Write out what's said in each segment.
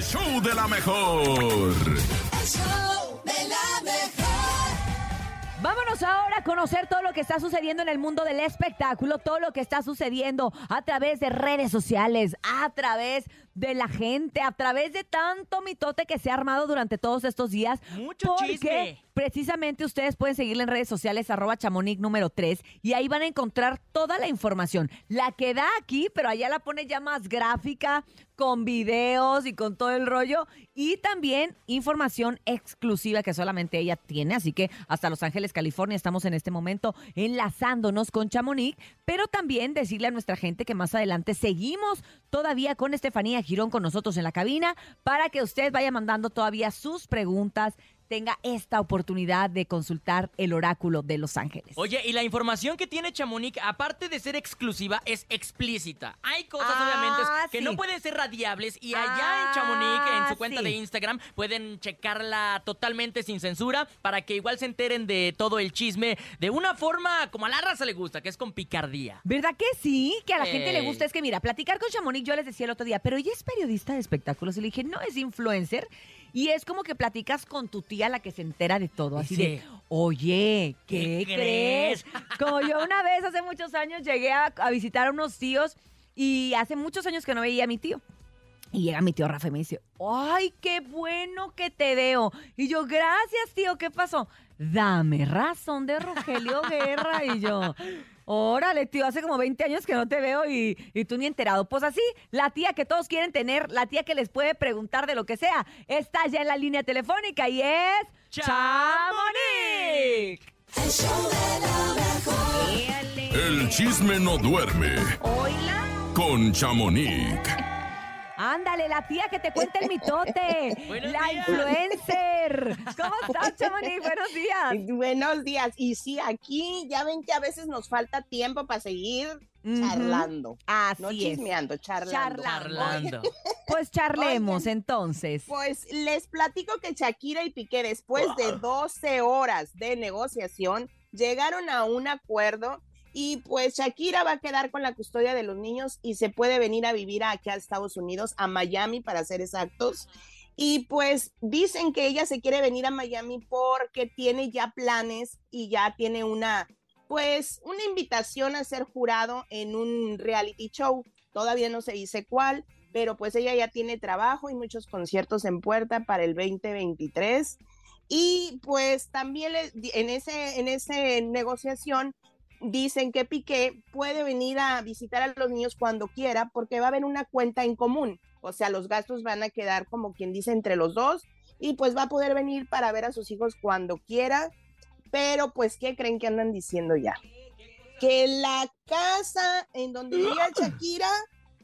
Show de la mejor. Vámonos ahora a conocer todo lo que está sucediendo en el mundo del espectáculo, todo lo que está sucediendo a través de redes sociales, a través de la gente, a través de tanto mitote que se ha armado durante todos estos días. Mucho porque chisme. Precisamente ustedes pueden seguirle en redes sociales, arroba chamonix número 3, y ahí van a encontrar toda la información. La que da aquí, pero allá la pone ya más gráfica, con videos y con todo el rollo. Y también información exclusiva que solamente ella tiene. Así que hasta Los Ángeles, California, estamos en este momento enlazándonos con Chamonix. Pero también decirle a nuestra gente que más adelante seguimos todavía con Estefanía Girón con nosotros en la cabina para que usted vaya mandando todavía sus preguntas tenga esta oportunidad de consultar el oráculo de Los Ángeles. Oye, y la información que tiene Chamonix, aparte de ser exclusiva, es explícita. Hay cosas, Ah, obviamente, que sí. no pueden ser radiables y allá Ah, en Chamonix, en su cuenta sí. de Instagram, pueden checarla totalmente sin censura para que igual se enteren de todo el chisme de una forma como a la raza le gusta, que es con picardía. ¿Verdad que sí? Que a la gente le gusta. Es que mira, platicar con Chamonix, yo les decía el otro día, pero ella es periodista de espectáculos. Y le dije, no es influencer. Y es como que platicas con tu tía, la que se entera de todo. Así Sí. de, oye, ¿qué, ¿Qué crees? Como yo una vez, hace muchos años, llegué a, a visitar a unos tíos y hace muchos años que no veía a mi tío. Y llega mi tío Rafa y me dice, ¡ay, qué bueno que te veo! Y yo, gracias, tío, ¿qué pasó? Dame razón de Rogelio Guerra. Y yo, órale, tío, hace como 20 años que no te veo y, y tú ni enterado. Pues así, la tía que todos quieren tener, la tía que les puede preguntar de lo que sea, está ya en la línea telefónica y es... ¡Chamonix! El show de la mejor. El chisme no duerme Hola. con Chamonix. Ándale, la tía que te cuenta el mitote. La días. influencer. ¿Cómo estás, Chamonix? Buenos días. Buenos días. Y sí, aquí ya ven que a veces nos falta tiempo para seguir charlando. Así No es. chismeando, charlando. Charlando. Charlando. Pues charlemos Oigan. entonces. Pues les platico que Shakira y Piqué, después de 12 horas de negociación, llegaron a un acuerdo y pues Shakira va a quedar con la custodia de los niños y se puede venir a vivir aquí a Estados Unidos, a Miami para ser exactos. Y pues dicen que ella se quiere venir a Miami porque tiene ya planes y ya tiene una, pues, una invitación a ser jurado en un reality show. Todavía no se dice cuál, pero pues ella ya tiene trabajo y muchos conciertos en puerta para el 2023. Y pues también en ese en esa negociación dicen que Piqué puede venir a visitar a los niños cuando quiera porque va a haber una cuenta en común. O sea, los gastos van a quedar como quien dice entre los dos y pues va a poder venir para ver a sus hijos cuando quiera. Pero pues, ¿qué creen que andan diciendo ya? Que la casa en donde vivía Shakira,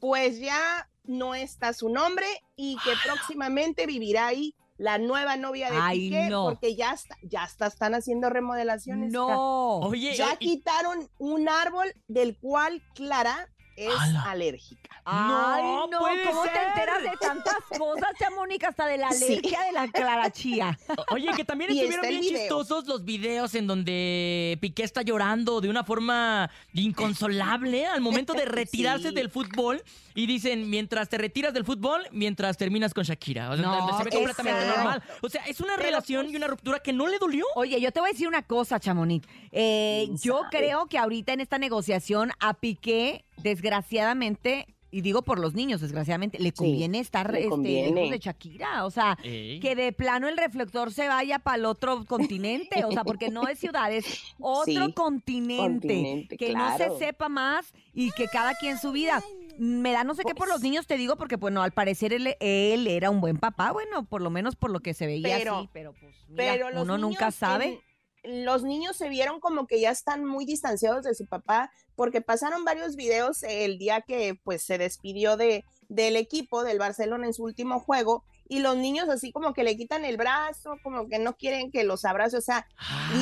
pues ya no está su nombre y que próximamente vivirá ahí la nueva novia de Ay, Piqué no. porque ya está, ya está, están haciendo remodelaciones. No. Oye, Ya y- quitaron un árbol del cual Clara es ¡Hala! alérgica. Ay, No puede ¿cómo te enteras de tantas cosas, Chamonix? Hasta de la Sí. alergia de la clara chía. Oye, que también Y estuvieron está el bien video. chistosos los videos en donde Piqué está llorando de una forma inconsolable al momento de retirarse Sí. del fútbol y dicen, mientras te retiras del fútbol, mientras terminas con Shakira. O sea, No, se ve completamente exacto. normal. O sea, es una Pero, relación pues, y una ruptura que no le dolió. Oye, yo te voy a decir una cosa, Chamonix. Eh, ¿Quién yo sabe? creo que ahorita en esta negociación a Piqué, desgraciadamente, y digo por los niños, desgraciadamente, le conviene estar le este, conviene. lejos de Shakira. O sea, que de plano el reflector se vaya para el otro continente. O sea, porque no es ciudad, es otro Sí, continente. continente, que no se sepa más y que cada quien su vida. Me da no sé qué por los Pues- niños te digo, porque bueno, al parecer él, él era un buen papá, bueno, por lo menos por lo que se veía Pero- así, pero pues mira, Pero los uno nunca sabe. en- los niños se vieron como que ya están muy distanciados de su papá porque pasaron varios videos el día que pues se despidió de del equipo del Barcelona en su último juego y los niños así como que le quitan el brazo, como que no quieren que los abrace, o sea,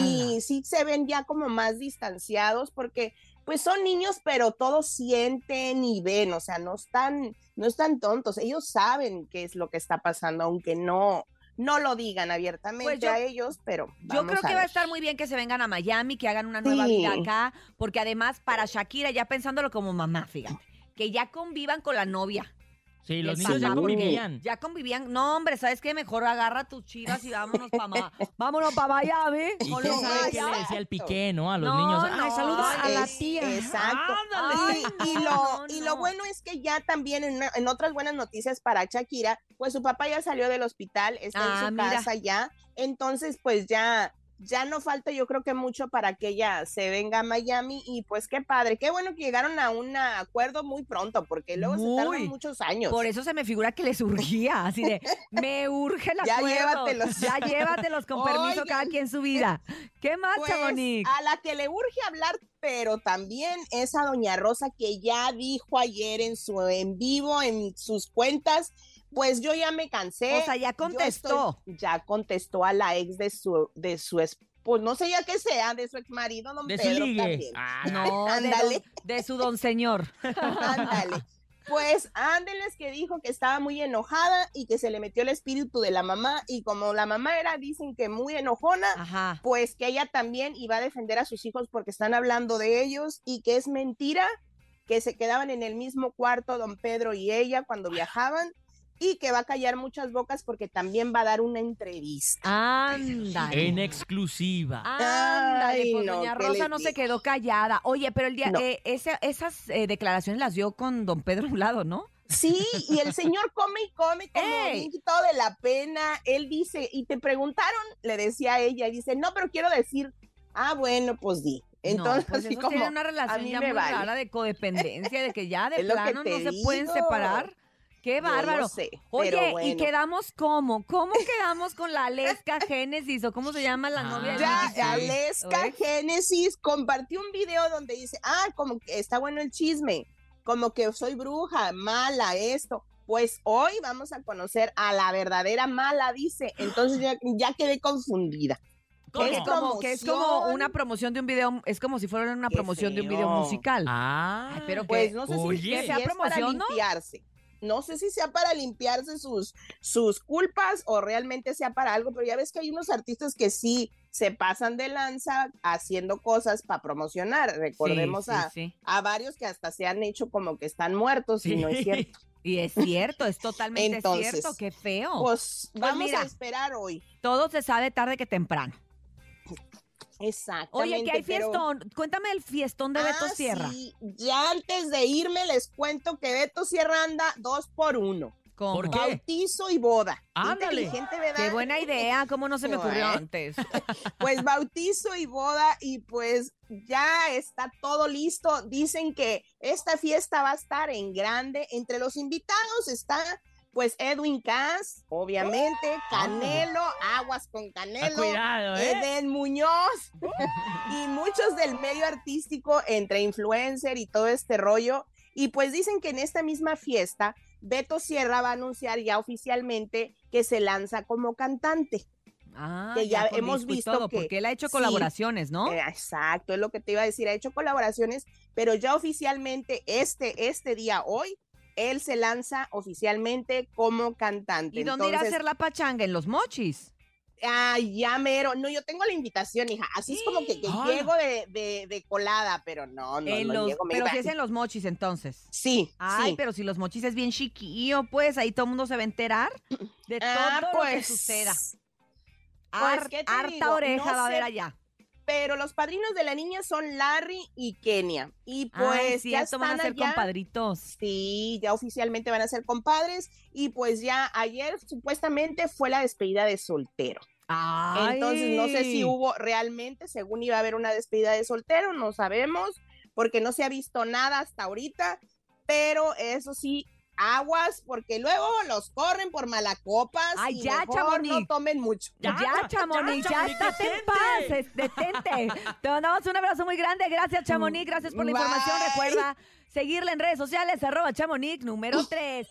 y sí se ven ya como más distanciados porque pues son niños, pero todos sienten y ven, o sea, no están, no están tontos, ellos saben qué es lo que está pasando, aunque no, no lo digan abiertamente Pues yo- a ellos, pero Yo creo que va a estar muy bien que se vengan a Miami, que hagan una nueva Sí. vida acá, porque además para Shakira, ya pensándolo como mamá, fíjate, que ya convivan con la novia. Sí, los niños ya convivían. Ya convivían. No, hombre, ¿sabes qué? Mejor agarra tus chivas y vámonos para vámonos para Miami. ¿Y quién sabe qué le decía el piqué, no? A los No, niños. Ay, no, saluda a la Es- tía. Exacto. Ay, Y, no, lo, no, y no. lo bueno es que ya también en, una- en otras buenas noticias para Shakira, pues su papá ya salió del hospital, está Ah, en su mira. casa ya, entonces pues ya, ya no falta yo creo que mucho para que ella se venga a Miami y pues qué padre, qué bueno que llegaron a un acuerdo muy pronto porque luego se tardan muchos años. Por eso se me figura que les urgía, así de, me urge la Ya llévatelos. Ya llévatelos con permiso cada quien su vida. ¿Qué más, Pues, Chamonix? a la que le urge hablar, pero también es a Doña Rosa que ya dijo ayer en su en vivo, en sus cuentas, pues yo ya me cansé. O sea, ya contestó. estoy- ya contestó a la ex de su, de su es- pues no sé ya que sea, de su ex marido, don De su Pedro ligue. también. Ah, No, de, Ándale. de su don señor. Ándale. Pues ándeles que dijo que estaba muy enojada y que se le metió el espíritu de la mamá y como la mamá era, dicen que muy enojona, Ajá. pues que ella también iba a defender a sus hijos porque están hablando de ellos y que es mentira que se quedaban en el mismo cuarto don Pedro y ella cuando viajaban y que va a callar muchas bocas porque también va a dar una entrevista. Ándale. En exclusiva. Ándale, Ay, pues no, doña ¿qué Rosa no se quedó callada. Oye, pero el día, No. eh, ese- esas eh, declaraciones las dio con don Pedro a un lado, ¿no? Sí, y el señor come y come como bien quitado de la pena. Él dice, y te preguntaron, le decía a ella, y dice, no, pero quiero decir, ah, bueno, pues di. Entonces, no, pues así como, una relación mí ya me muy vale. rara de codependencia, de que ya de Es lo que plano no se pueden separar. Qué yo no bárbaro. sé, Oye, pero ¿y quedamos cómo? ¿Cómo quedamos con la Aleska Génesis o cómo se llama la novia? de Ya, sí. Aleska. Génesis compartió un video donde dice, ah, como que está bueno el chisme, como que soy bruja, mala, esto. Pues hoy vamos a conocer a la verdadera mala, dice. Entonces ya, ya quedé confundida. ¿Cómo? Es, como, que es como una promoción de un video, es como si fuera una Qué promoción de un video musical. Ah, Ay, pero Pues que- no sé Oye. si Que sea es para promoción, ¿no? limpiarse. No sé si sea para limpiarse sus, sus culpas o realmente sea para algo, pero ya ves que hay unos artistas que sí se pasan de lanza haciendo cosas para promocionar. Recordemos Sí, sí, a, sí. a varios que hasta se han hecho como que están muertos y no es cierto. Y es cierto, es totalmente Entonces, cierto, qué feo. Pues vamos mira. a esperar hoy. Todo se sabe tarde que temprano. Exactamente. Oye, que hay pero- fiestón. Cuéntame el fiestón de Beto Ah, Sierra. sí, Ya antes de irme les cuento que Beto Sierra anda dos por uno. ¿Cómo? ¿Por qué? Bautizo y boda. Ándale. Qué buena idea, ¿cómo no se me ocurrió antes? Pues bautizo y boda y pues ya está todo listo. Dicen que esta fiesta va a estar en grande. Entre los invitados está pues Edwin Cass, obviamente, Canelo, Aguas con ah, Canelo. cuidado, ¿eh? Eden Muñoz y muchos del medio artístico entre influencer y todo este rollo. Y pues dicen que en esta misma fiesta, Beto Sierra va a anunciar ya oficialmente que se lanza como cantante. Ah, Que ya hemos visto todo, que- porque él ha hecho sí. colaboraciones, ¿no? Eh, exacto, es lo que te iba a decir. Ha hecho colaboraciones, pero ya oficialmente este, este día, hoy, él se lanza oficialmente como cantante. ¿Y dónde irá a hacer la pachanga? En los mochis. Ay, ya mero. No, yo tengo la invitación, hija. Así es como que, que Ah. llego de, de, de colada, pero no, no, En no los- llego. pero si es en los mochis, entonces. Sí, Ay, sí. pero si los mochis es bien chiquillo, pues ahí todo el mundo se va a enterar de Ah, todo lo que pues, suceda. Pues, Har- ¿qué te harta digo? oreja No va a haber allá. Pero los padrinos de la niña son Larry y Kenia. Y Pues, sí, ya esto van a están ser allá. compadritos. Sí, ya oficialmente van a ser compadres. Y pues ya ayer supuestamente fue la despedida de soltero. Entonces no sé si Ay. hubo realmente, según iba a haber una despedida de soltero, no sabemos, porque no se ha visto nada hasta ahorita, pero eso sí, aguas, porque luego los corren por malacopas Ay, y ya, mejor Chamonix. no tomen mucho. Ya, Ya, Chamonix, ya, ya, Chamonix, estate en detente. paz, es- detente. Te mandamos un abrazo muy grande. Gracias, Chamonix. Gracias por la información. Recuerda seguirla en redes sociales, arroba Chamonix número 3.